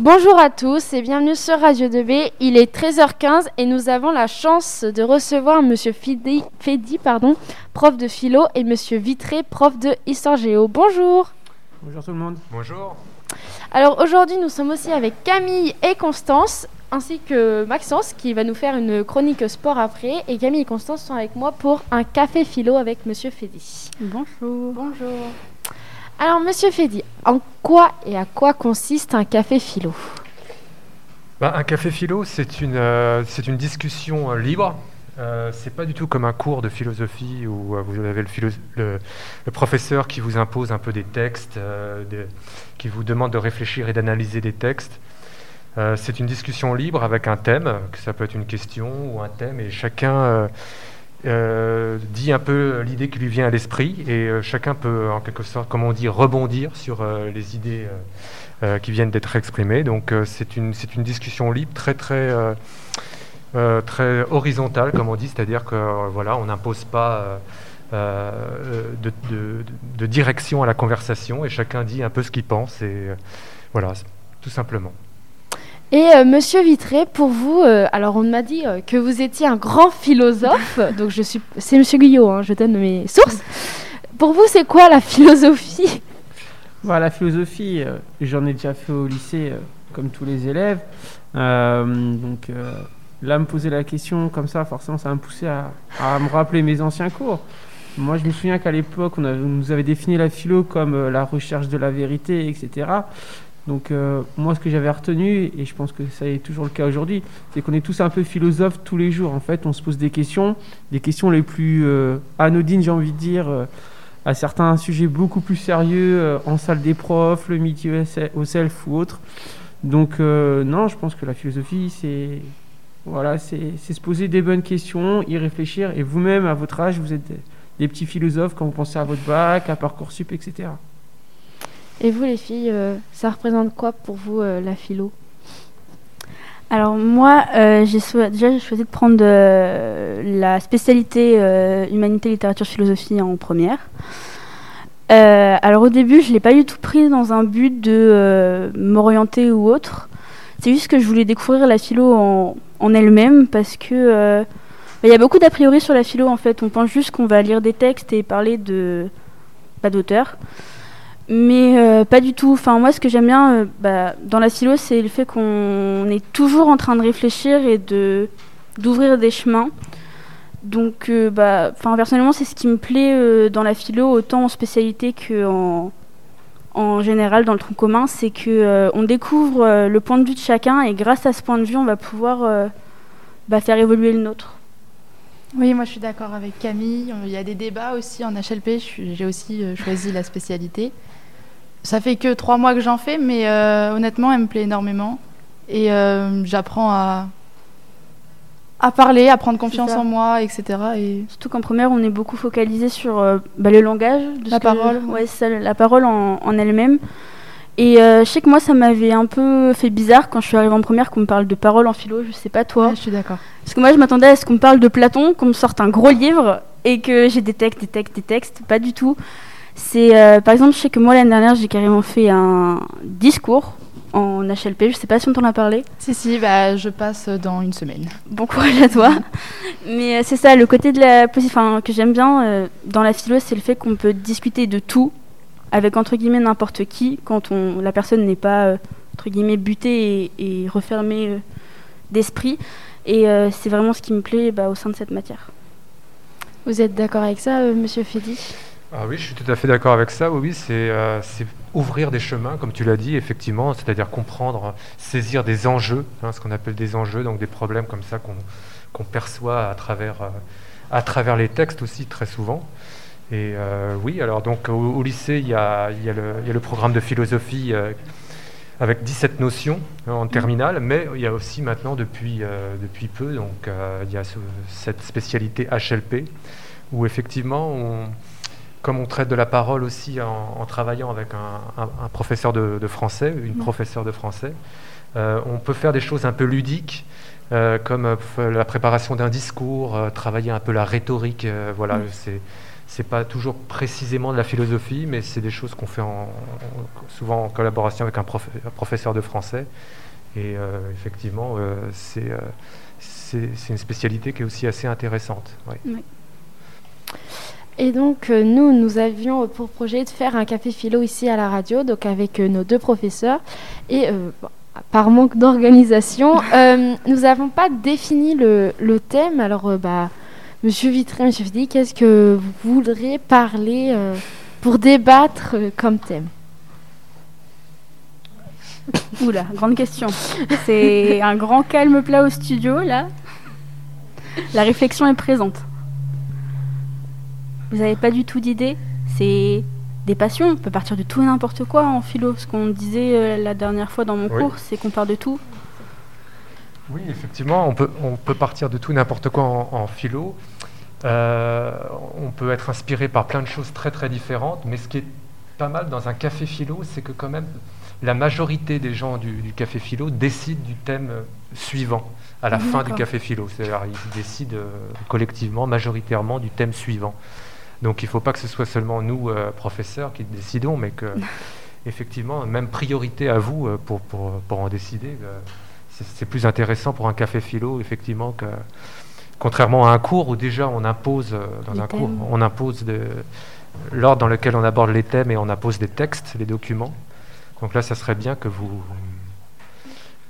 Bonjour à tous et bienvenue sur Radio 2B. Il est 13h15 et nous avons la chance de recevoir Monsieur Fedi, pardon, prof de philo, et Monsieur Vitré, prof de histoire géo. Bonjour. Bonjour tout le monde. Bonjour. Alors aujourd'hui, nous sommes aussi avec Camille et Constance, ainsi que Maxence qui va nous faire une chronique sport après. Et Camille et Constance sont avec moi pour un café philo avec Monsieur Fedi. Bonjour. Bonjour. Alors, Monsieur Fedi, en quoi et à quoi consiste un café philo? Bah, Un café philo, c'est une, euh, une discussion euh, libre. Euh, c'est pas du tout comme un cours de philosophie où euh, vous avez le, le, professeur qui vous impose un peu des textes, qui vous demande de réfléchir et d'analyser des textes. c'est une discussion libre avec un thème, que ça peut être une question ou un thème, et chacun euh, dit un peu l'idée qui lui vient à l'esprit et euh, chacun peut en quelque sorte, comme on dit, rebondir sur euh, les idées qui viennent d'être exprimées. Donc c'est une, discussion libre, très très très horizontale, comme on dit, c'est-à-dire que voilà, on n'impose pas de, direction à la conversation et chacun dit un peu ce qu'il pense et voilà, tout simplement. Et euh, Monsieur Vitré, pour vous, euh, alors on m'a dit euh, que vous étiez un grand philosophe, donc je suis, c'est Monsieur Guyot, hein, je donne mes sources. Pour vous, c'est quoi la philosophie? Voilà, La philosophie, j'en ai déjà fait au lycée, comme tous les élèves. donc là, me poser la question comme ça, forcément, ça m'a poussé à, à, me rappeler mes anciens cours. Moi, je me souviens qu'à l'époque, on, on, nous avait défini la philo comme la recherche de la vérité, etc. Donc euh, moi, ce que j'avais retenu, et je pense que ça est toujours le cas aujourd'hui, c'est qu'on est tous un peu philosophes tous les jours. En fait, on se pose des questions, des questions les plus euh, anodines, j'ai envie de dire, euh, à certains sujets beaucoup plus sérieux, en salle des profs, le métier au self ou autre. Donc non, je pense que la philosophie, c'est voilà, se poser des bonnes questions, y réfléchir. Et vous-même, à votre âge, vous êtes des, des petits philosophes quand vous pensez à votre bac, à Parcoursup, etc. Et vous, les filles, euh, ça représente quoi pour vous euh, la philo? Alors moi, euh, déjà j'ai choisi de prendre la spécialité humanité, littérature, philosophie en première. alors au début, je l'ai pas du tout prise dans un but de m'orienter ou autre. C'est juste que je voulais découvrir la philo en, en elle-même parce que bah, il y a beaucoup d'a priori sur la philo en fait. On pense juste qu'on va lire des textes et parler de pas d'auteur. Mais euh, pas du tout. Enfin, moi, ce que j'aime bien euh, bah, dans la philo, c'est le fait qu'on est toujours en train de réfléchir et de d'ouvrir des chemins. Donc, euh, bah, personnellement, c'est ce qui me plaît dans la philo, autant en spécialité qu'en en général dans le tronc commun, c'est que on découvre le point de vue de chacun et grâce à ce point de vue, on va pouvoir bah, faire évoluer le nôtre. Oui, moi je suis d'accord avec Camille. Il y a des débats aussi en HLP. J'ai aussi choisi la spécialité. Ça fait que trois mois que j'en fais, mais euh, honnêtement, elle me plaît énormément. Et euh, j'apprends à, à parler, à prendre confiance en moi, etc. Et... Surtout qu'en première, on est beaucoup focalisé sur euh, bah, le langage. De la, parole. Ouais, ça, la parole en, en elle-même. Et je sais que moi, ça m'avait un peu fait bizarre quand je suis arrivée en première qu'on me parle de parole en philo. Je sais pas toi. je suis d'accord. Parce que moi, je m'attendais à ce qu'on me parle de Platon, qu'on me sorte un gros livre et que j'ai des textes, des textes, des textes. Pas du tout. C'est euh, par exemple, je sais que moi l'année dernière, j'ai carrément fait un discours en HLP. Je sais pas si on t'en a parlé. Si, si, bah, je passe dans une semaine. Bon courage à toi. Mais euh, c'est ça, le côté de la enfin, que j'aime bien euh, dans la philo, c'est le fait qu'on peut discuter de tout avec entre guillemets n'importe qui quand on, la personne n'est pas entre guillemets butée et, et refermée d'esprit. Et c'est vraiment ce qui me plaît bah, au sein de cette matière. Vous êtes d'accord avec ça, Monsieur Fedi ah oui, je suis tout à fait d'accord avec ça. Oui, euh, c'est ouvrir des chemins, comme tu l'as dit, effectivement, c'est-à-dire comprendre, saisir des enjeux, hein, ce qu'on appelle des enjeux, donc des problèmes comme ça qu'on perçoit à travers, euh, à travers les textes aussi très souvent. Et euh, oui, alors donc au, lycée, il y, a, le, programme de philosophie avec 17 notions hein, en terminale, mais il y a aussi maintenant depuis, depuis peu, donc il y a cette spécialité HLP, où effectivement on comme on traite de la parole aussi en, travaillant avec un, professeur de, français, une mmh. professeure de français, euh, on peut faire des choses un peu ludiques, euh, comme euh, la préparation d'un discours, travailler un peu la rhétorique. voilà, mmh. c'est pas toujours précisément de la philosophie, mais c'est des choses qu'on fait souvent en collaboration avec un, professeur de français. Et effectivement, c'est une spécialité qui est aussi assez intéressante. Et donc, euh, nous, nous avions pour projet de faire un café philo ici à la radio, donc avec euh, nos deux professeurs. Et euh, par manque d'organisation, nous n'avons pas défini le, thème. Alors, bah, Monsieur Vitré, Monsieur Fidi, qu'est-ce que vous voudriez parler pour débattre comme thème? Oula, grande question. C'est un grand calme plat au studio, là. La réflexion est présente. Vous n'avez pas du tout d'idée C'est des passions. On peut partir de tout et n'importe quoi en philo. Ce qu'on disait euh, la dernière fois dans mon cours, c'est qu'on part de tout. Oui, effectivement, on peut, on peut partir de tout n'importe quoi en, philo. Euh, on peut être inspiré par plein de choses très très différentes, mais ce qui est pas mal dans un café philo, c'est que quand même la majorité des gens du, café philo décident du thème suivant à la fin du café philo. C'est-à-dire ils décident euh, collectivement, majoritairement, du thème suivant. Donc il ne faut pas que ce soit seulement nous, euh, professeurs, qui décidons, mais que, effectivement, même priorité à vous euh, pour, pour, pour, en décider. Euh, c'est plus intéressant pour un café philo, effectivement, que contrairement à un cours où déjà on impose, dans un cours, on impose l'ordre dans lequel on aborde les thèmes et on impose des textes, les documents. Donc là, ça serait bien que vous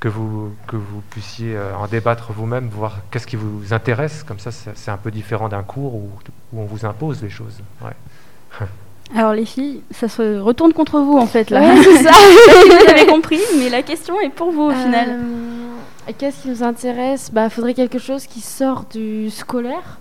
que vous, que vous puissiez euh, en débattre vous-même, voir qu'est-ce qui vous intéresse. Comme ça, c'est un peu différent d'un cours où, où, on vous impose les choses. Alors les filles, ça se retourne contre vous en fait là. c'est ça. vous avez compris, mais la question est pour vous au final. Euh, qu'est-ce qui nous intéresse? Bah, faudrait quelque chose qui sort du scolaire.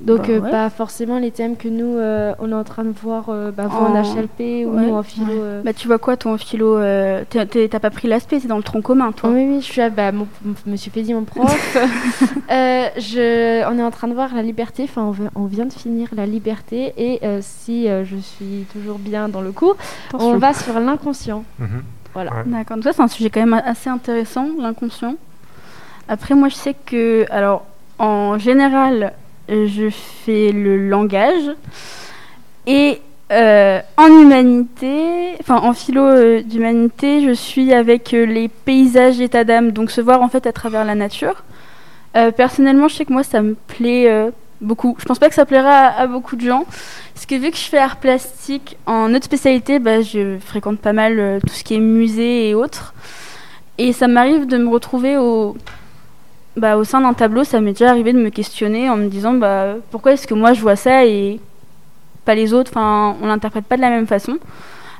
Donc, bah, euh, pas forcément les thèmes que nous, euh, on est en train de voir euh, bah, vous en... HLP ou nous en philo. Bah, tu vois quoi, toi, en philo T'as pas pris l'aspect, c'est dans le tronc commun, toi Oui, oui, je suis à bah, mon, Monsieur Fédi, mon prof. je, on est en train de voir la liberté, enfin, on, vient de finir la liberté, et si je suis toujours bien dans le cours, on va sur l'inconscient. Mhm. Voilà. D'accord, donc ça, c'est un sujet quand même assez intéressant, l'inconscient. Après, moi, je sais que, alors, en général, je fais le langage. Et euh, en humanité, enfin en philo euh, d'humanité, je suis avec euh, les paysages état d'âme, donc se voir en fait à travers la nature. personnellement, je sais que moi ça me plaît beaucoup. Je pense pas que ça plaira à, beaucoup de gens, parce que vu que je fais art plastique en autre spécialité, bah, je fréquente pas mal tout ce qui est musée et autres. Et ça m'arrive de me retrouver au, bah, au sein d'un tableau, ça m'est déjà arrivé de me questionner en me disant bah, pourquoi est-ce que moi je vois ça et pas les autres? Enfin, on l'interprète pas de la même façon.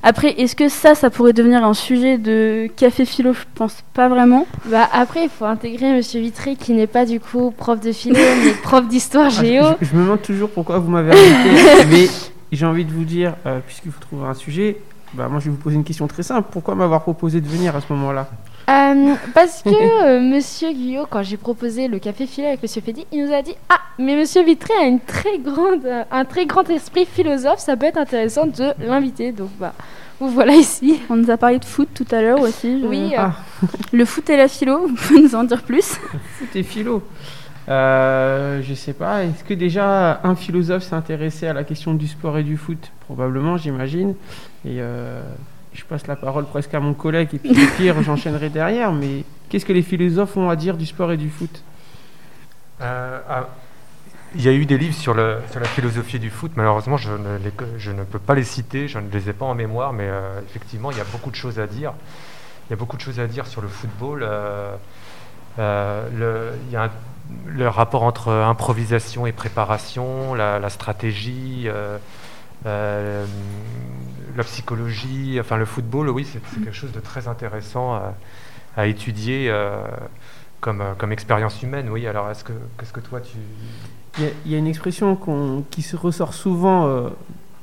Après, est-ce que ça, ça pourrait devenir un sujet de café philo? Je pense pas vraiment. Bah après, il faut intégrer Monsieur Vitré qui n'est pas du coup prof de philo, mais prof d'histoire ah, géo. je, me demande toujours pourquoi vous m'avez invité, mais j'ai envie de vous dire, euh, puisqu'il faut trouver un sujet, bah moi je vais vous poser une question très simple. Pourquoi m'avoir proposé de venir à ce moment-là? Euh, parce que euh, Monsieur Guyot, quand j'ai proposé le café filé avec Monsieur Fédi, il nous a dit Ah, mais Monsieur Vitré a une très grande, un très grand esprit philosophe, ça peut être intéressant de l'inviter. Donc, bah, vous voilà ici. On nous a parlé de foot tout à l'heure aussi. Oui. Euh, ah. Le foot et la philo, vous pouvez nous en dire plus Foot et philo euh, je sais pas. Est-ce que déjà un philosophe s'est intéressé à la question du sport et du foot? Probablement, j'imagine. Et je passe la parole presque à mon collègue et puis au pire, j'enchaînerai derrière. Mais qu'est-ce que les philosophes ont à dire du sport et du foot? Euh, ah, Il y a eu des livres sur, la philosophie du foot. Malheureusement, je ne, peux pas les citer, je ne les ai pas en mémoire, mais euh, effectivement, il y a beaucoup de choses à dire. Il y a beaucoup de choses à dire sur le football. Euh, le, il y a le rapport entre improvisation et préparation, la stratégie la psychologie, enfin le football, oui, c'est quelque chose de très intéressant à, étudier euh, comme, euh, comme expérience humaine. Oui, alors est-ce que, qu'est-ce que toi tu... Il y, a une expression qui se ressort souvent euh,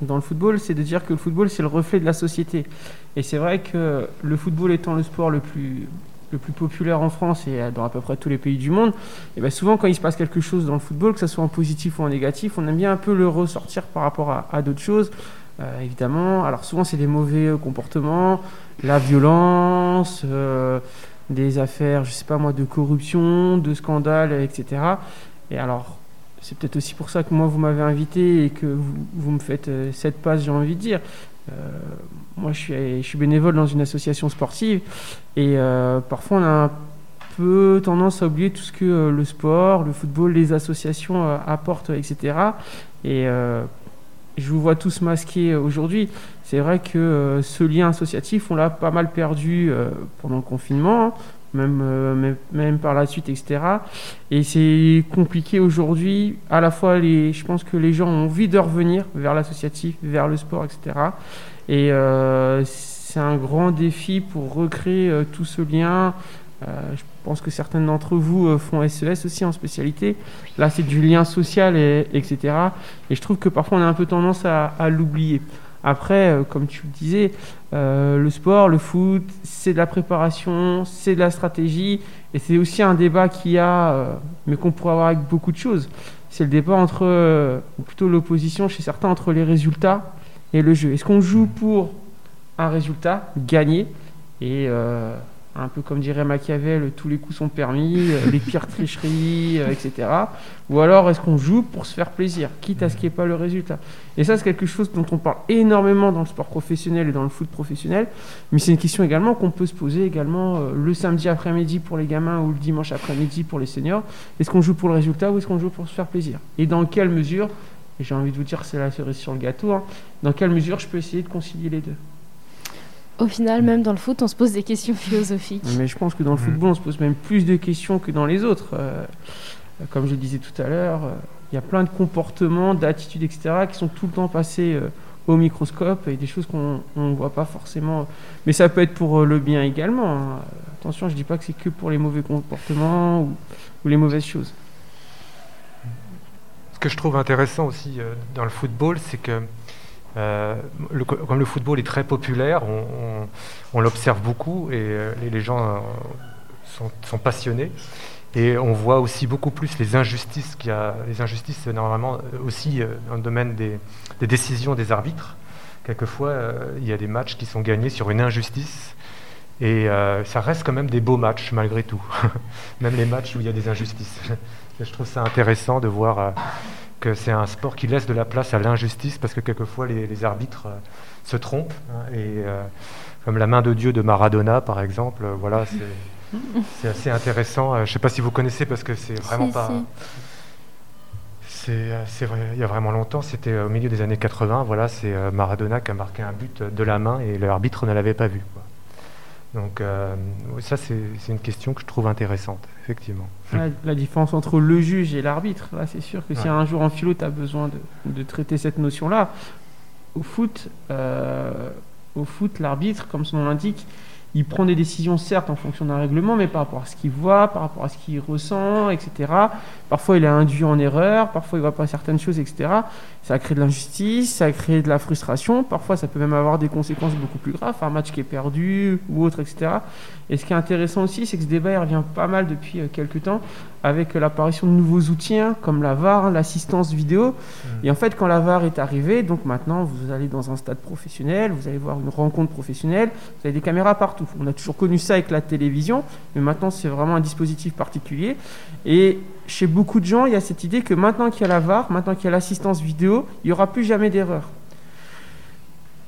dans le football, c'est de dire que le football, c'est le reflet de la société. Et c'est vrai que le football étant le sport le plus, populaire en France et dans à peu près tous les pays du monde, et bien souvent quand il se passe quelque chose dans le football, que ce soit en positif ou en négatif, on aime bien un peu le ressortir par rapport à d'autres choses. Euh, évidemment. Alors souvent c'est des mauvais euh, comportements, la violence, euh, des affaires, je sais pas moi, de corruption, de scandales, etc. Et alors c'est peut-être aussi pour ça que moi vous m'avez invité et que vous, vous me faites cette passe, j'ai envie de dire. moi, je suis, je suis bénévole dans une association sportive et parfois on a un peu tendance à oublier tout ce que le sport, le football, les associations apportent, etc. Et je vous vois tous masqués aujourd'hui. C'est vrai que ce lien associatif, on l'a pas mal perdu pendant le confinement. Hein. Euh, même, même, par la suite, etc. Et c'est compliqué aujourd'hui. À la fois, je pense que les gens ont envie de revenir vers l'associatif, vers le sport, etc. Et euh, c'est un grand défi pour recréer euh, tout ce lien. je pense que certains d'entre vous font SES e aussi en spécialité. Là, c'est du lien social, et, etc. Et je trouve que parfois, on a un peu tendance à, l'oublier. Après, comme tu le disais, euh, le sport, le foot, c'est de la préparation, c'est de la stratégie, et c'est aussi un débat qu'il y a, euh, mais qu'on pourrait avoir avec beaucoup de choses. C'est le débat entre, euh, ou plutôt l'opposition chez certains entre les résultats et le jeu. Est-ce qu'on joue pour un résultat, gagner, et un peu comme dirait Machiavel, tous les coups sont permis, euh, les pires tricheries, euh, etc. Ou alors est-ce qu'on joue pour se faire plaisir, quitte à ce qu'il n'y ait pas le résultat? Et ça, c'est quelque chose dont on parle énormément dans le sport professionnel et dans le foot professionnel, mais c'est une question également qu'on peut se poser également euh, le samedi après-midi pour les gamins ou le dimanche après-midi pour les seniors. Est-ce qu'on joue pour le résultat ou est-ce qu'on joue pour se faire plaisir? Et dans quelle mesure, et j'ai envie de vous dire c'est la cerise sur le gâteau, hein, dans quelle mesure je peux essayer de concilier les deux? Au final, même dans le foot, on se pose des questions philosophiques. Mais je pense que dans le mm. football, on se pose même plus de questions que dans les autres. Euh, comme je le disais tout à l'heure, euh, il y a plein de comportements, d'attitudes, etc., qui sont tout le temps passés euh, au microscope et des choses qu'on ne voit pas forcément. Mais ça peut être pour le bien également. Hein. Attention, je ne dis pas que c'est que pour les mauvais comportements ou, ou, les mauvaises choses. Ce que je trouve intéressant aussi dans le football, c'est que euh, comme le football est très populaire, on, l'observe beaucoup et euh, les, gens euh, sont, passionnés. Et on voit aussi beaucoup plus les injustices qu'il y a, les injustices normalement aussi dans le domaine des, décisions des arbitres. Quelquefois, il y a des matchs qui sont gagnés sur une injustice. Et ça reste quand même des beaux matchs malgré tout, même les matchs où il y a des injustices. Je trouve ça intéressant de voir que c'est un sport qui laisse de la place à l'injustice parce que quelquefois les, arbitres euh, se trompent. Hein, et euh, comme la main de Dieu de Maradona, par exemple, euh, voilà, c'est assez intéressant. je ne sais pas si vous connaissez parce que c'est vraiment pas. C'est il y a vraiment longtemps, c'était au milieu des années 80. Voilà, c'est Maradona qui a marqué un but de la main et l'arbitre ne l'avait pas vu. Donc euh, ça, c'est une question que je trouve intéressante, effectivement. La, différence entre le juge et l'arbitre, là, c'est sûr que si un jour en philo, tu as besoin de, traiter cette notion-là, au foot, euh, au foot, l'arbitre, comme son nom l'indique, il prend des décisions certes en fonction d'un règlement, mais par rapport à ce qu'il voit, par rapport à ce qu'il ressent, etc. Parfois il est induit en erreur, parfois il voit pas certaines choses, etc. Ça crée de l'injustice, ça crée de la frustration, parfois ça peut même avoir des conséquences beaucoup plus graves, un match qui est perdu ou autre, etc. Et ce qui est intéressant aussi, c'est que ce débat il revient pas mal depuis euh, quelques temps avec l'apparition de nouveaux outils hein, comme la VAR, l'assistance vidéo. Mmh. Et en fait, quand la VAR est arrivée, donc maintenant vous allez dans un stade professionnel, vous allez voir une rencontre professionnelle, vous avez des caméras partout. On a toujours connu ça avec la télévision, mais maintenant c'est vraiment un dispositif particulier. Et chez beaucoup de gens, il y a cette idée que maintenant qu'il y a la VAR, maintenant qu'il y a l'assistance vidéo, il n'y aura plus jamais d'erreur.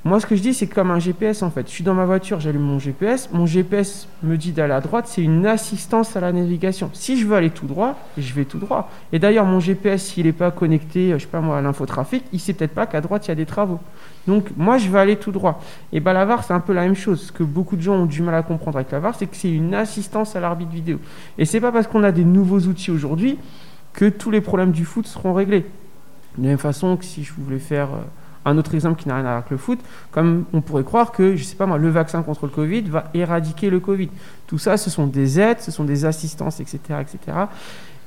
Moi, ce que je dis, c'est comme un GPS en fait. Je suis dans ma voiture, j'allume mon GPS. Mon GPS me dit d'aller à droite. C'est une assistance à la navigation. Si je veux aller tout droit, je vais tout droit. Et d'ailleurs, mon GPS, s'il n'est pas connecté, je sais pas moi, à l'infotrafic, il sait peut-être pas qu'à droite il y a des travaux. Donc, moi, je vais aller tout droit. Et ben, la VAR, c'est un peu la même chose. Ce que beaucoup de gens ont du mal à comprendre avec la VAR, c'est que c'est une assistance à l'arbitre vidéo. Et c'est pas parce qu'on a des nouveaux outils aujourd'hui que tous les problèmes du foot seront réglés. De la même façon que si je voulais faire euh, un autre exemple qui n'a rien à voir avec le foot, comme on pourrait croire que, je sais pas moi, le vaccin contre le Covid va éradiquer le Covid. Tout ça, ce sont des aides, ce sont des assistances, etc. etc.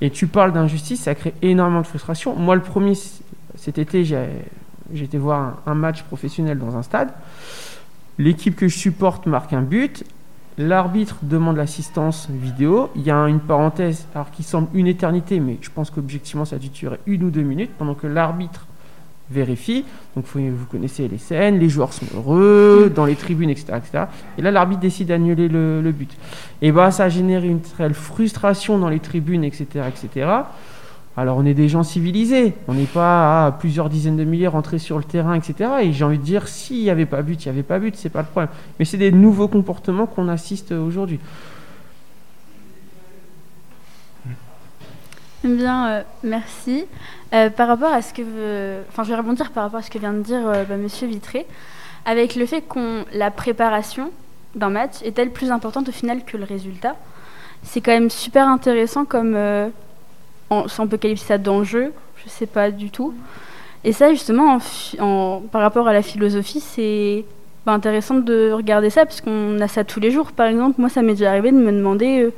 Et tu parles d'injustice, ça crée énormément de frustration. Moi, le premier, cet été, j'ai été voir un, match professionnel dans un stade. L'équipe que je supporte marque un but. L'arbitre demande l'assistance vidéo. Il y a une parenthèse, alors qui semble une éternité, mais je pense qu'objectivement, ça a dû durer une ou deux minutes, pendant que l'arbitre vérifie. Donc vous connaissez les scènes, les joueurs sont heureux, dans les tribunes, etc. etc. Et là, l'arbitre décide d'annuler le, but. Et bah, ça a généré une telle frustration dans les tribunes, etc. etc. Alors on est des gens civilisés, on n'est pas à plusieurs dizaines de milliers rentrés sur le terrain, etc. Et j'ai envie de dire, s'il n'y avait pas but, il n'y avait pas but, c'est pas le problème. Mais c'est des nouveaux comportements qu'on assiste aujourd'hui. Bien, euh, merci. Euh, par rapport à ce que, enfin, je vais rebondir par rapport à ce que vient de dire euh, bah, Monsieur Vitré, avec le fait qu'on la préparation d'un match est-elle plus importante au final que le résultat? C'est quand même super intéressant comme, on, si on peut qualifier ça d'enjeu, je sais pas du tout. Et ça, justement, en, par rapport à la philosophie, c'est bah, intéressant de regarder ça parce qu'on a ça tous les jours. Par exemple, moi, ça m'est déjà arrivé de me demander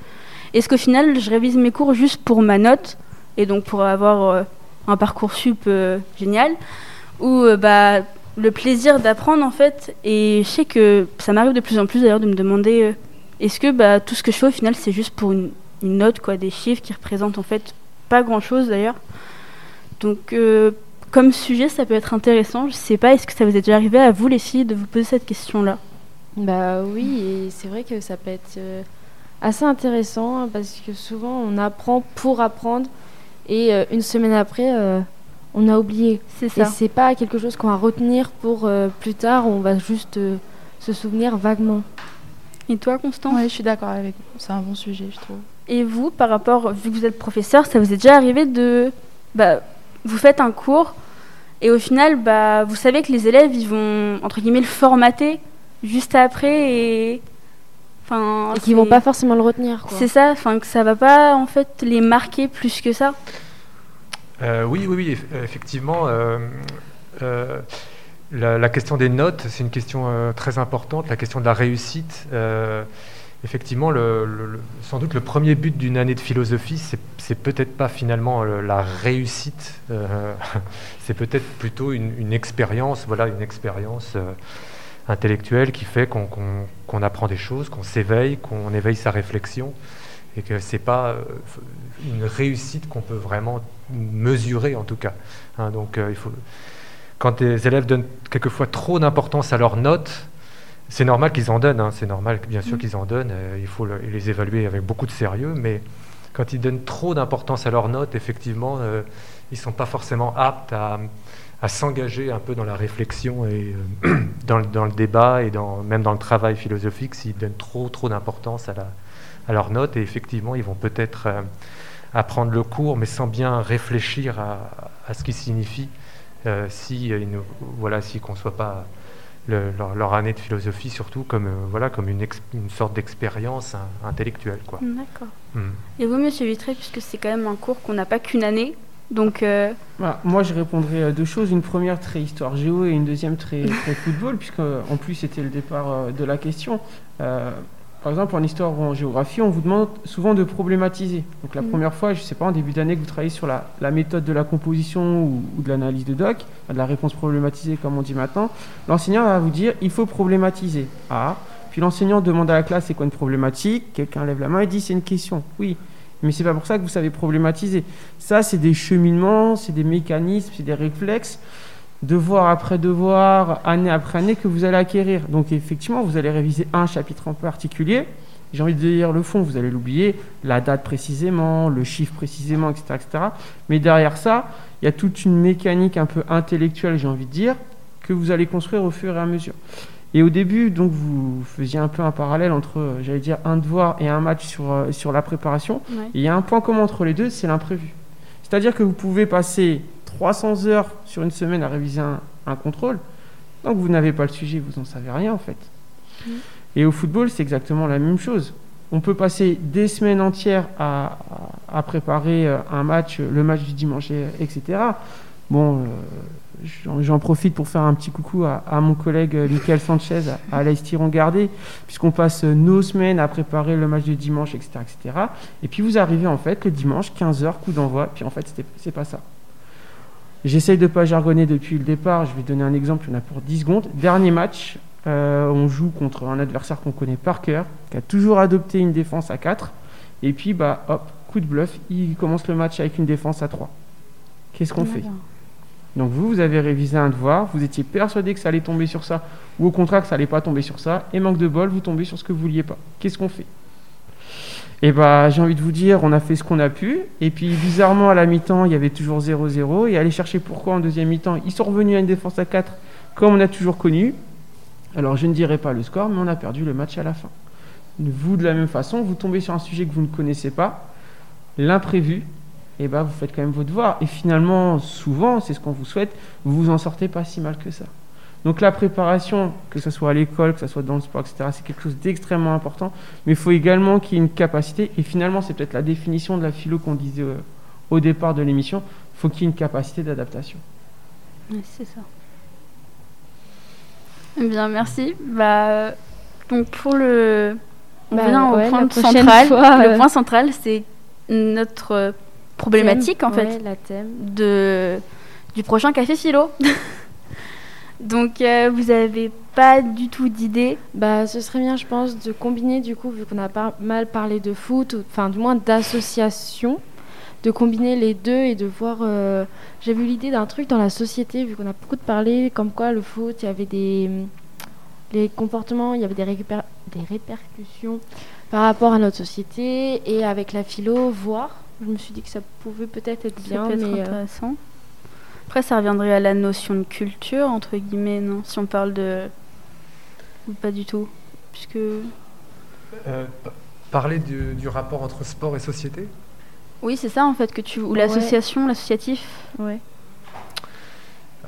est-ce qu'au final, je révise mes cours juste pour ma note et donc pour avoir euh, un parcours sup euh, génial ou euh, bah, le plaisir d'apprendre en fait? Et je sais que ça m'arrive de plus en plus d'ailleurs de me demander est-ce que bah, tout ce que je fais au final c'est juste pour une, note, quoi, des chiffres qui représentent en fait pas grand chose d'ailleurs. Donc comme sujet, ça peut être intéressant. Je sais pas, est-ce que ça vous est déjà arrivé à vous les filles de vous poser cette question-là? Bah oui, c'est vrai que ça peut être assez intéressant hein, parce que souvent on apprend pour apprendre et euh, une semaine après euh, on a oublié. C'est ça. Et c'est pas quelque chose qu'on va retenir pour euh, plus tard, on va juste se souvenir vaguement. Et toi Constant Oui, je suis d'accord avec vous. C'est un bon sujet, je trouve. Et vous, par rapport, vu que vous êtes professeur, ça vous est déjà arrivé de. Bah, vous faites un cours et au final, bah, vous savez que les élèves, ils vont, entre guillemets, le formater juste après et et qui vont pas forcément le retenir. C'est ça, enfin que ça va pas en fait les marquer plus que ça. Euh, oui, oui, oui, effectivement. Euh, euh, la, question des notes, c'est une question très importante. La question de la réussite. effectivement, le, sans doute le premier but d'une année de philosophie, c'est peut-être pas finalement la réussite. c'est peut-être plutôt une, une expérience. Voilà, une expérience intellectuel qui fait qu'on apprend des choses, qu'on s'éveille, qu'on éveille sa réflexion, et que ce n'est pas euh, une réussite qu'on peut vraiment mesurer en tout cas. Hein. donc euh, il faut, quand les élèves donnent quelquefois trop d'importance à leurs notes, c'est normal qu'ils en donnent, hein. c'est normal bien sûr mmh. qu'ils en donnent, euh, il faut les évaluer avec beaucoup de sérieux, mais quand ils donnent trop d'importance à leurs notes, effectivement, ils ne sont pas forcément aptes à, à s'engager un peu dans la réflexion et euh, dans, le, dans, le, débat et dans, même dans le travail philosophique s'ils donnent trop, trop d'importance à, à leurs notes. Et effectivement, ils vont peut-être euh, apprendre le cours, mais sans bien réfléchir à, à ce qu'il signifie euh, si ils ne voilà, s'ils ne conçoivent pas leur, leur, année de philosophie surtout comme, voilà, comme une, une sorte d'expérience hein, intellectuelle. D'accord. Hmm. Et vous, Monsieur Vitré, puisque c'est quand même un cours qu'on n'a pas qu'une année, donc, euh, moi, je répondrais à deux choses. Une première très histoire géo et une deuxième très, football, puisque en plus c'était le départ euh, de la question. Euh, par exemple, en histoire ou en géographie, on vous demande souvent de problématiser. Donc la mm. première fois, je ne sais pas, en début d'année, que vous travaillez sur la, méthode de la composition ou, de l'analyse de doc, de la réponse problématisée comme on dit maintenant, l'enseignant va vous dire il faut problématiser. Ah, puis l'enseignant demande à la classe c'est quoi une problématique, quelqu'un lève la main et dit c'est une question. Oui, mais c'est pas pour ça que vous savez problématiser. Ça, c'est des cheminements, c'est des mécanismes, c'est des réflexes, devoir après devoir, année après année, que vous allez acquérir. Donc effectivement, vous allez réviser un chapitre en particulier. J'ai envie de dire le fond, vous allez l'oublier, la date précisément, le chiffre précisément, etc., etc. Mais derrière ça, il y a toute une mécanique un peu intellectuelle, j'ai envie de dire, que vous allez construire au fur et à mesure. Et au début, donc, vous faisiez un peu un parallèle entre, euh, j'allais dire, un devoir et un match sur, euh, sur la préparation. Et il y a un point commun entre les deux, c'est l'imprévu. C'est-à-dire que vous pouvez passer 300 heures sur une semaine à réviser un, un contrôle, donc vous n'avez pas le sujet, vous n'en savez rien en fait. Et au football, c'est exactement la même chose. On peut passer des semaines entières à, à, préparer euh, un match, le match du dimanche, etc. Bon, j'en profite pour faire un petit coucou à, mon collègue euh, Michael Sanchez à, à l'Estiron Gardé, puisqu'on passe euh, nos semaines à préparer le match de dimanche, etc., etc. Et puis vous arrivez en fait le dimanche, 15h, coup d'envoi, puis en fait c'est pas ça. J'essaye de pas jargonner depuis le départ, je vais donner un exemple, il y en a pour 10 secondes. Dernier match, euh, on joue contre un adversaire qu'on connaît par cœur, qui a toujours adopté une défense à 4, et puis bah hop, coup de bluff, il commence le match avec une défense à 3. Qu'est-ce qu'on fait? Donc vous, vous avez révisé un devoir, vous étiez persuadé que ça allait tomber sur ça, ou au contraire que ça allait pas tomber sur ça, et manque de bol, vous tombez sur ce que vous vouliez pas. Qu'est-ce qu'on fait? Et bah, j'ai envie de vous dire, on a fait ce qu'on a pu. Et puis, bizarrement, à la mi-temps, il y avait toujours 0-0. Et aller chercher pourquoi en deuxième mi-temps, ils sont revenus à une défense à 4, comme on a toujours connu. Alors, je ne dirai pas le score, mais on a perdu le match à la fin. Vous, de la même façon, vous tombez sur un sujet que vous ne connaissez pas, l'imprévu, et bah, vous faites quand même vos devoirs. Et finalement, souvent, c'est ce qu'on vous souhaite, vous vous en sortez pas si mal que ça. Donc la préparation, que ce soit à l'école, que ce soit dans le sport, etc., c'est quelque chose d'extrêmement important. Mais il faut également qu'il y ait une capacité, et finalement c'est peut-être la définition de la philo qu'on disait euh, au départ de l'émission, il faut qu'il y ait une capacité d'adaptation. Oui, c'est ça. Eh bien, merci. Bah, donc pour le... On Bah, vient au ouais, point central. fois, le euh, point central, c'est notre problématique, en fait. Ouais, la thème. de, du prochain café philo. Donc euh, vous avez pas du tout d'idée. Bah, ce serait bien, je pense, de combiner, du coup, vu qu'on a pas mal parlé de foot, enfin, du moins d'association, de combiner les deux et de voir. euh, J'avais eu l'idée d'un truc dans la société, vu qu'on a beaucoup de parlé, comme quoi le foot, il y avait des. Les comportements, il y avait des, récupér- des répercussions par rapport à notre société, et avec la philo, voir. Je me suis dit que ça pouvait peut-être être Ça bien, peut être mais. euh, intéressant. Après, ça reviendrait à la notion de culture, entre guillemets, non? Si on parle de... Ou pas du tout Puisque... Euh, pa- parler du, du rapport entre sport et société? Oui, c'est ça, en fait, que tu... Ou Ouais. l'association, l'associatif. ouais.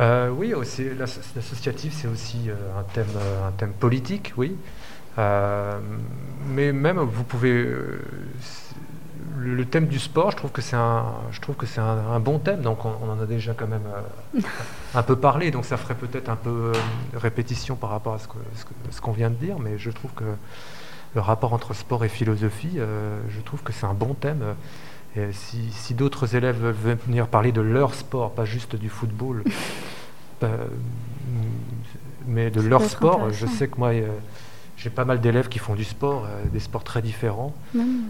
Euh, oui, l'associatif, c'est aussi euh, un, thème, euh, un thème politique, oui. Euh, mais même, vous pouvez... le, le thème du sport, je trouve que c'est un, je trouve que c'est un, un bon thème, donc on, on en a déjà quand même euh, un peu parlé, donc ça ferait peut-être un peu euh, répétition par rapport à ce que- ce que- ce qu'on vient de dire, mais je trouve que le rapport entre sport et philosophie, euh, je trouve que c'est un bon thème. Et si, si d'autres élèves veulent venir parler de leur sport, pas juste du football, euh, mais de leur sport, je sais que moi, j'ai pas mal d'élèves qui font du sport, euh, des sports très différents.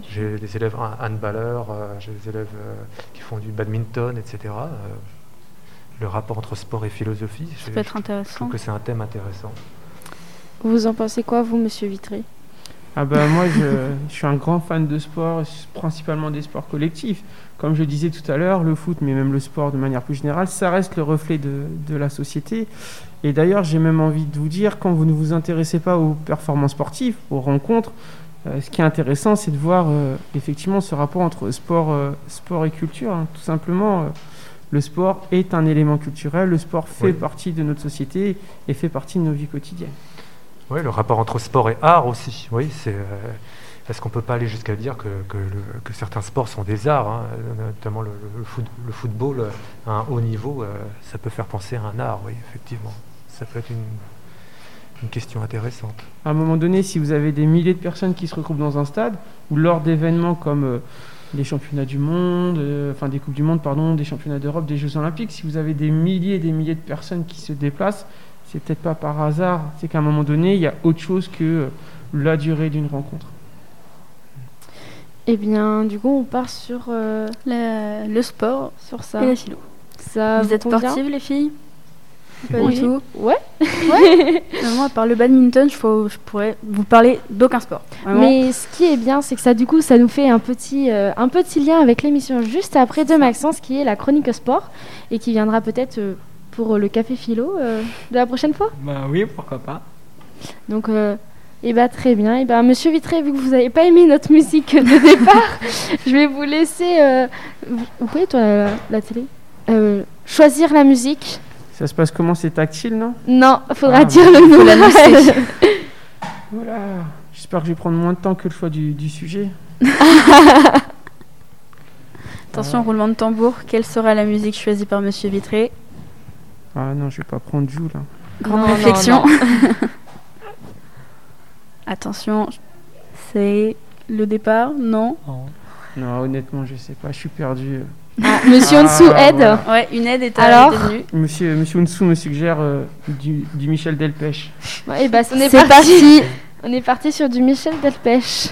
J'ai des élèves han- handballeurs, euh, j'ai des élèves euh, qui font du badminton, etc. Le rapport entre sport et philosophie, ça je, peut être je intéressant. trouve que c'est un thème intéressant. Vous en pensez quoi, vous, monsieur Vitré Ah bah moi je, je suis un grand fan de sport, principalement des sports collectifs. Comme je disais tout à l'heure, le foot, mais même le sport de manière plus générale, ça reste le reflet de, de la société. Et d'ailleurs, j'ai même envie de vous dire, quand vous ne vous intéressez pas aux performances sportives, aux rencontres, euh, ce qui est intéressant, c'est de voir euh, effectivement ce rapport entre sport, euh, sport et culture. hein. Tout simplement, le sport est un élément culturel, le sport fait Oui. partie de notre société et fait partie de nos vies quotidiennes. Oui, le rapport entre sport et art aussi. Oui, c'est. euh, Est-ce qu'on peut pas aller jusqu'à dire que, que, certains sports sont des arts, hein, notamment le, le foot- le football euh, à un haut niveau, euh, ça peut faire penser à un art, oui, effectivement. Ça peut être une, une question intéressante. À un moment donné, si vous avez des milliers de personnes qui se regroupent dans un stade, ou lors d'événements comme les championnats du monde, enfin des coupes du monde, pardon, des championnats d'Europe, des Jeux olympiques, si vous avez des milliers et des milliers de personnes qui se déplacent, c'est peut-être pas par hasard, c'est qu'à un moment donné, il y a autre chose que euh, la durée d'une rencontre. Eh bien, du coup, on part sur, euh, La- le sport sur ça. et la philo. Ça vous êtes sportives, les filles? Pas Oui. du tout. Ouais. Moi, à part le badminton, je, faut- je pourrais vous parler d'aucun sport. Vraiment. Mais ce qui est bien, c'est que ça, du coup, ça nous fait un petit, euh, un petit lien avec l'émission juste après de Maxence, qui est la chronique sport, et qui viendra peut-être euh, pour le café philo euh, de la prochaine fois? Bah oui, pourquoi pas. Donc, euh, eh ben, très bien. Et ben, Monsieur Vitré, vu que vous n'avez pas aimé notre musique de départ, je vais vous laisser. euh, vous pouvez, toi, la, la télé? Euh, Choisir la musique. Ça se passe comment C'est tactile, non? Non, faudra Ah, dire bon. le mot. Faut l'annoncer. Voilà. J'espère que je vais prendre moins de temps que le choix du, du sujet. Attention, roulement de tambour. Quelle sera la musique choisie par Monsieur Vitré? Ah non, je vais pas prendre Jou là. Grande Non, non, réflexion. Attention, c'est le départ, non Non. Non, honnêtement, je sais pas, je suis perdu. Ah, Monsieur Ah, Onsou aide. voilà. Ouais, une aide est Alors. Monsieur, Monsieur Onsou me suggère euh, du, du Michel Delpech. Est, C'est parti. parti. On est parti sur du Michel Delpech.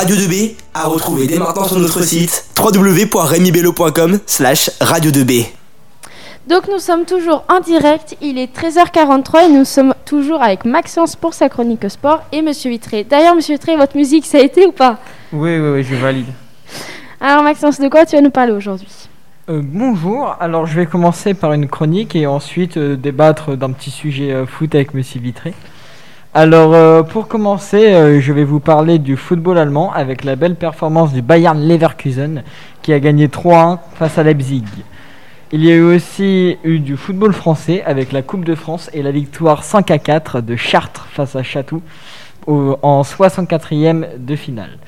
Radio 2B à retrouver dès maintenant sur notre site www.remibello.com slash radio 2B. Donc nous sommes toujours en direct, il est 13h43 et nous sommes toujours avec Maxence pour sa chronique sport et Monsieur Vitré. D'ailleurs Monsieur Vitré, votre musique ça a été ou pas? Oui, oui, oui, je valide. Alors Maxence, de quoi tu vas nous parler aujourd'hui? Euh, bonjour, alors je vais commencer par une chronique et ensuite euh, débattre d'un petit sujet euh, foot avec Monsieur Vitré. Alors euh, pour commencer, euh, je vais vous parler du football allemand avec la belle performance du Bayern Leverkusen qui a gagné 3-1 face à Leipzig. Il y a eu aussi eu du football français avec la Coupe de France et la victoire 5 à 4 de Chartres face à au- en 64e de finale.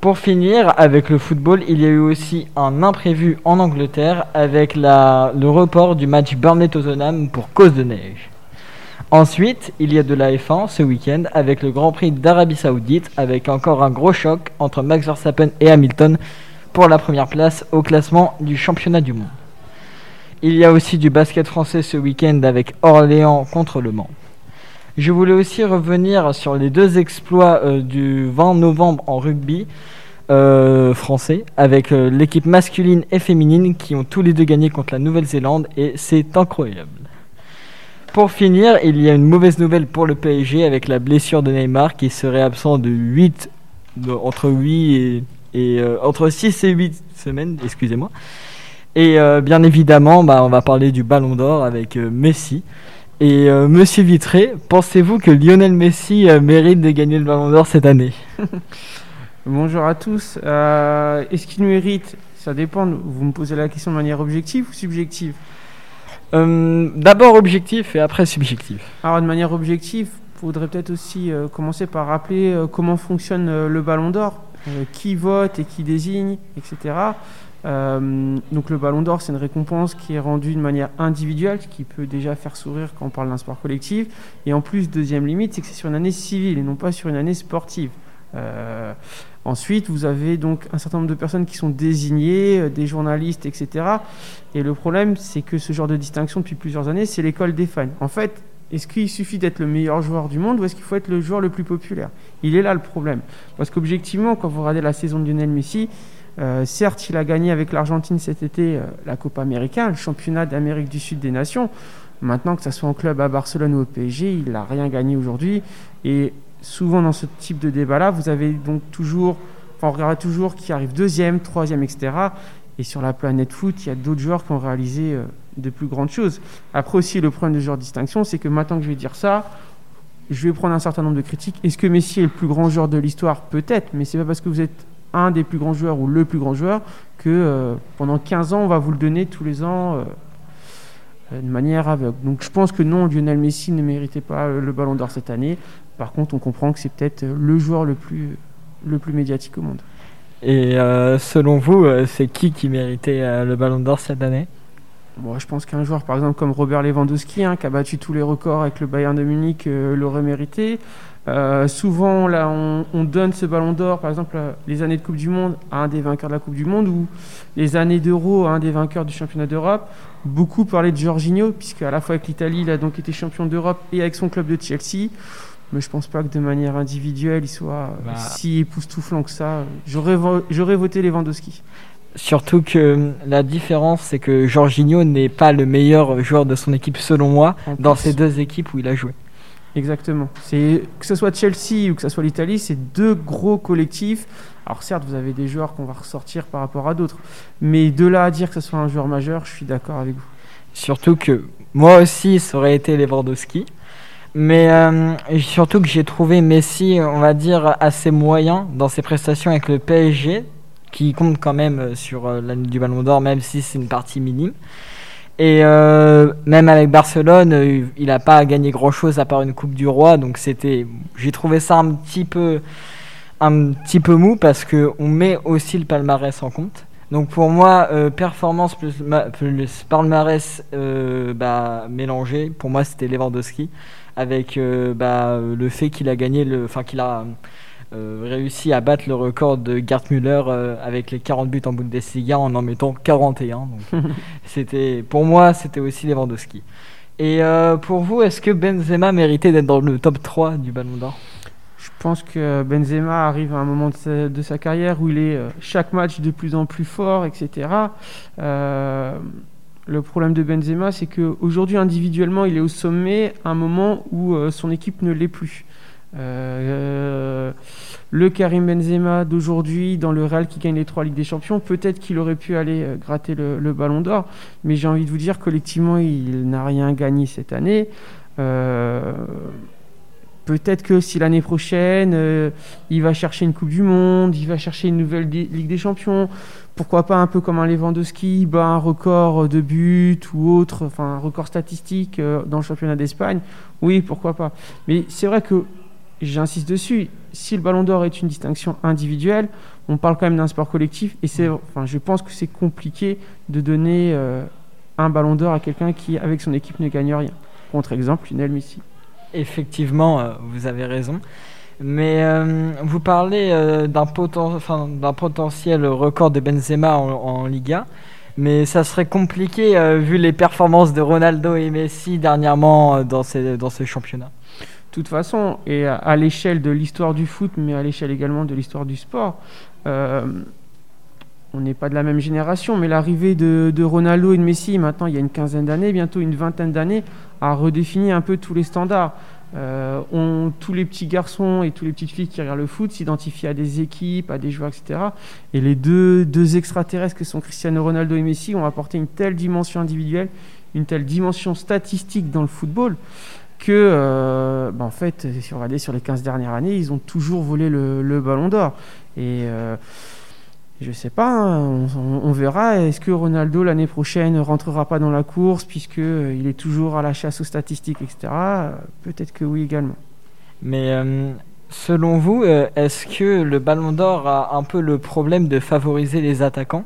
Pour finir, avec le football, il y a eu aussi un imprévu en Angleterre avec le report du match Burnley-Tottenham pour cause de neige. Ensuite, il y a de la F1 ce week-end avec le Grand Prix d'Arabie Saoudite avec encore un gros choc entre Max Verstappen et Hamilton pour la première place au classement du championnat du monde. Il y a aussi du basket français ce week-end avec Orléans contre Le Mans. Je voulais aussi revenir sur les deux exploits euh, du 20 novembre en rugby euh, français avec euh, l'équipe masculine et féminine qui ont tous les deux gagné contre la Nouvelle-Zélande et c'est incroyable. Pour finir, il y a une mauvaise nouvelle pour le PSG avec la blessure de Neymar qui serait absent de 8 de- entre 8 et, euh, entre 6 et 8 semaines, excusez-moi. Et euh, bien évidemment, bah, on va parler du Ballon d'Or avec euh, Messi. Et Monsieur Vitré, pensez-vous que Lionel Messi mérite de gagner le Ballon d'Or cette année? Bonjour à tous. Est-ce qu'il mérite? Ça dépend. Vous me posez la question de manière objective ou subjective? Euh, D'abord objectif et après subjectif. Alors, de manière objective, il faudrait peut-être aussi euh, commencer par rappeler euh, comment fonctionne le Ballon d'Or, qui vote et qui désigne, etc. Donc, le Ballon d'Or, c'est une récompense qui est rendue de manière individuelle, ce qui peut déjà faire sourire quand on parle d'un sport collectif. Et en plus, deuxième limite, c'est que c'est sur une année civile et non pas sur une année sportive. Euh, ensuite, vous avez donc un certain nombre de personnes qui sont désignées, euh, des journalistes, etc. Et le problème, c'est que ce genre de distinction depuis plusieurs années, c'est l'école des fans. En fait, est-ce qu'il suffit d'être le meilleur joueur du monde ou est-ce qu'il faut être le joueur le plus populaire? Il est là le problème. Parce qu'objectivement, quand vous regardez la saison de Lionel Messi, euh, certes, il a gagné avec l'Argentine cet été la Copa América, le championnat d'Amérique du Sud des Nations. Maintenant, que ce soit en club à Barcelone ou au PSG, il n'a rien gagné aujourd'hui. Et souvent, dans ce type de débat-là, vous avez donc toujours, on regardera toujours qui arrive deuxième, troisième, etc. Et sur la planète foot, il y a d'autres joueurs qui ont réalisé euh, de plus grandes choses. Après aussi, le problème de genre de distinction, c'est que maintenant que je vais dire ça, je vais prendre un certain nombre de critiques. Est-ce que Messi est le plus grand joueur de l'histoire? Peut-être, mais c'est pas parce que vous êtes un des plus grands joueurs ou le plus grand joueur que euh, pendant 15 ans, on va vous le donner tous les ans euh, de manière aveugle. Donc je pense que non, Lionel Messi ne méritait pas le ballon d'or cette année. Par contre, on comprend que c'est peut-être euh, le joueur le plus, le plus médiatique au monde. Et euh, selon vous, euh, c'est qui qui méritait euh, le Ballon d'Or cette année? Bon, je pense qu'un joueur, par exemple, comme Robert Lewandowski, hein, qui a battu tous les records avec le Bayern de Munich, euh, l'aurait mérité. Euh, souvent, là, on, on donne ce ballon d'or, par exemple, euh, les années de Coupe du Monde à un des vainqueurs de la Coupe du Monde ou les années d'Euro à un des vainqueurs du championnat d'Europe. Beaucoup parlaient de Jorginho, puisque à la fois avec l'Italie, il a donc été champion d'Europe et avec son club de Chelsea. Mais je pense pas que de manière individuelle, il soit euh, Bah. si époustouflant que ça. J'aurais vo- j'aurais voté Lewandowski. Surtout que euh, la différence, c'est que Jorginho n'est pas le meilleur joueur de son équipe, selon moi, En dans plus. ces deux équipes où il a joué. Exactement. C'est que ce soit Chelsea ou que ce soit l'Italie, c'est deux gros collectifs. Alors certes, vous avez des joueurs qu'on va ressortir par rapport à d'autres, mais de là à dire que ce soit un joueur majeur, je suis d'accord avec vous. Surtout que moi aussi, ça aurait été Lewandowski. Mais euh, surtout que j'ai trouvé Messi, on va dire, assez moyen dans ses prestations avec le PSG, qui compte quand même euh, sur euh, l'année du Ballon d'Or, même si c'est une partie minime. Et même avec Barcelone, il n'a pas gagné grand-chose à part une Coupe du Roi, donc c'était, j'ai trouvé ça un petit peu, un petit peu mou parce que on met aussi le palmarès en compte. Donc pour moi, performance plus, ma- plus palmarès euh, bah, mélangé, pour moi c'était Lewandowski, avec euh, bah, le fait qu'il a gagné, le, enfin qu'il a euh, réussi à battre le record de Gerd Müller euh, avec les 40 buts en Bundesliga en en mettant 41. Donc c'était, pour moi, c'était aussi Lewandowski. Et euh, pour vous, est-ce que Benzema méritait d'être dans le top 3 du Ballon d'Or? Je pense que Benzema arrive à un moment de sa, carrière où il est chaque match de plus en plus fort, etc. le problème de Benzema, c'est qu'aujourd'hui, individuellement, il est au sommet à un moment où son équipe ne l'est plus. Euh, le Karim Benzema d'aujourd'hui dans le Real qui gagne les trois Ligues des Champions, peut-être qu'il aurait pu aller euh, gratter le, Ballon d'Or, mais j'ai envie de vous dire collectivement il n'a rien gagné cette année. Euh, peut-être que si l'année prochaine il va chercher une Coupe du Monde, il va chercher une nouvelle Ligue des Champions, pourquoi pas un peu comme un Lewandowski, bat un record de buts ou autre, enfin un record statistique dans le championnat d'Espagne, oui pourquoi pas. Mais c'est vrai que j'insiste dessus, si le ballon d'or est une distinction individuelle, on parle quand même d'un sport collectif et enfin, je pense que c'est compliqué de donner euh, un ballon d'or à quelqu'un qui, avec son équipe, ne gagne rien. Contre-exemple, Lionel Messi. Effectivement, euh, vous avez raison. Mais euh, vous parlez d'un, d'un potentiel record de Benzema en, Liga. Mais ça serait compliqué vu les performances de Ronaldo et Messi dernièrement dans ces, dans ces championnats toute façon, et à, l'échelle de l'histoire du foot, mais à l'échelle également de l'histoire du sport, euh, on n'est pas de la même génération, mais l'arrivée de, Ronaldo et de Messi, maintenant il y a une quinzaine d'années, bientôt une vingtaine d'années, a redéfini un peu tous les standards. Euh, tous les petits garçons et toutes les petites filles qui regardent le foot s'identifient à des équipes, à des joueurs, etc. Et les deux, extraterrestres que sont Cristiano Ronaldo et Messi ont apporté une telle dimension individuelle, une telle dimension statistique dans le football que, euh, bah, en fait, si on regarde sur les 15 dernières années, ils ont toujours volé le, ballon d'or. Et euh, je sais pas, hein, on, verra. Est-ce que Ronaldo l'année prochaine ne rentrera pas dans la course puisqu'il euh, il est toujours à la chasse aux statistiques, etc. Peut-être que oui également. Mais selon vous, est-ce que le ballon d'or a un peu le problème de favoriser les attaquants?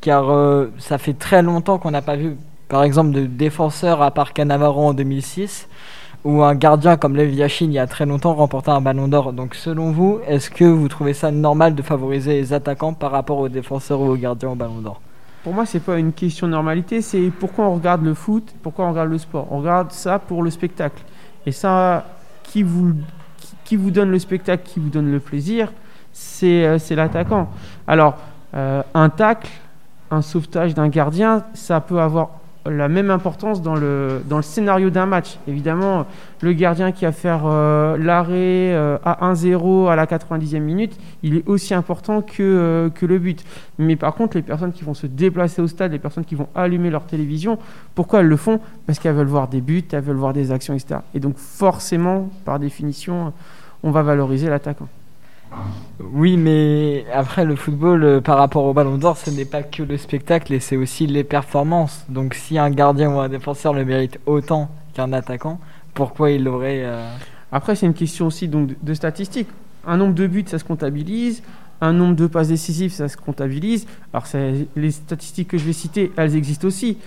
Car ça fait très longtemps qu'on n'a pas vu, par exemple, de défenseur à part Cannavaro en 2006 ou un gardien comme Lev Yashin il y a très longtemps remportait un ballon d'or. Donc selon vous, est-ce que vous trouvez ça normal de favoriser les attaquants par rapport aux défenseurs ou aux gardiens au ballon d'or? Pour moi, c'est pas une question de normalité, c'est pourquoi on regarde le foot, pourquoi on regarde le sport? On regarde ça pour le spectacle. Et ça, qui vous, qui vous donne le spectacle, qui vous donne le plaisir, c'est euh, l'attaquant. Alors, euh, un tacle, un sauvetage d'un gardien, ça peut avoir la même importance dans le, scénario d'un match. Évidemment, le gardien qui va faire euh, l'arrêt euh, à 1-0 à la 90e minute, il est aussi important que, euh, que le but. Mais par contre, les personnes qui vont se déplacer au stade, les personnes qui vont allumer leur télévision, pourquoi elles le font? Parce qu'elles veulent voir des buts, elles veulent voir des actions, etc. Et donc forcément, par définition, on va valoriser l'attaquant. Oui, mais après le football, euh, par rapport au ballon d'or, ce n'est pas que le spectacle et c'est aussi les performances. Donc si un gardien ou un défenseur le mérite autant qu'un attaquant, pourquoi il l'aurait euh, Après, c'est une question aussi donc, de, statistiques. Un nombre de buts, ça se comptabilise. Un nombre de passes décisives, ça se comptabilise. Alors, les statistiques que je vais citer, elles existent aussi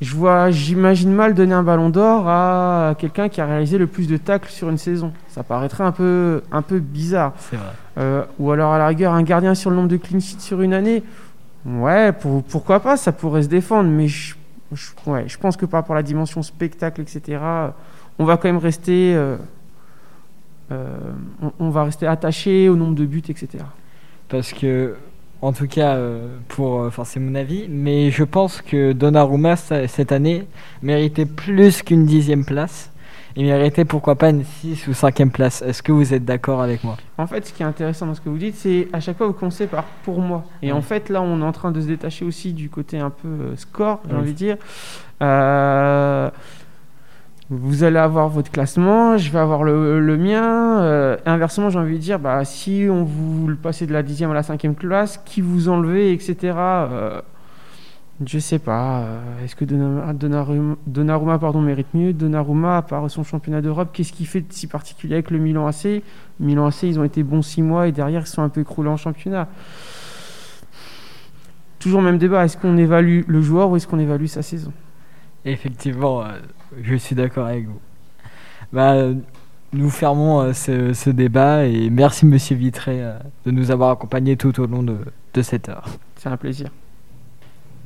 je vois, j'imagine mal donner un ballon d'or à quelqu'un qui a réalisé le plus de tacles sur une saison. Ça paraîtrait un peu, un peu bizarre. Vrai. Euh, ou alors à la rigueur, un gardien sur le nombre de clean sheets sur une année. Ouais, pourquoi pas, ça pourrait se défendre. Mais je, ouais, je pense que par rapport à la dimension spectacle, etc., on va quand même rester, euh, euh, on, va rester attaché au nombre de buts, etc. Parce que en tout cas, euh, pour, euh, enfin c'est mon avis, mais je pense que Donnarumma cette année méritait plus qu'une dixième place. Il méritait pourquoi pas une 6 ou cinquième place. Est-ce que vous êtes d'accord avec moi? En fait, ce qui est intéressant dans ce que vous dites, c'est à chaque fois vous commencez par pour moi. Et en fait, là, on est en train de se détacher aussi du côté un peu euh, score, j'ai envie de dire. Euh, vous allez avoir votre classement, je vais avoir le, mien. Euh, inversement, j'ai envie de dire, bah, si on vous le passez de la dixième à la cinquième classe, qui vous enlevez, etc. Euh, je sais pas. Euh, est-ce que Donnarumma, Donnarumma, pardon, mérite mieux? Donnarumma, à part son championnat d'Europe, qu'est-ce qui fait de si particulier avec le Milan AC Milan AC, ils ont été bons six mois et derrière, ils sont un peu écroulés en championnat. Toujours même débat. Est-ce qu'on évalue le joueur ou est-ce qu'on évalue sa saison? Effectivement. Je suis d'accord avec vous. Bah, nous fermons euh, ce, débat et merci Monsieur Vitré euh, de nous avoir accompagnés tout au long de, de cette heure. C'est un plaisir.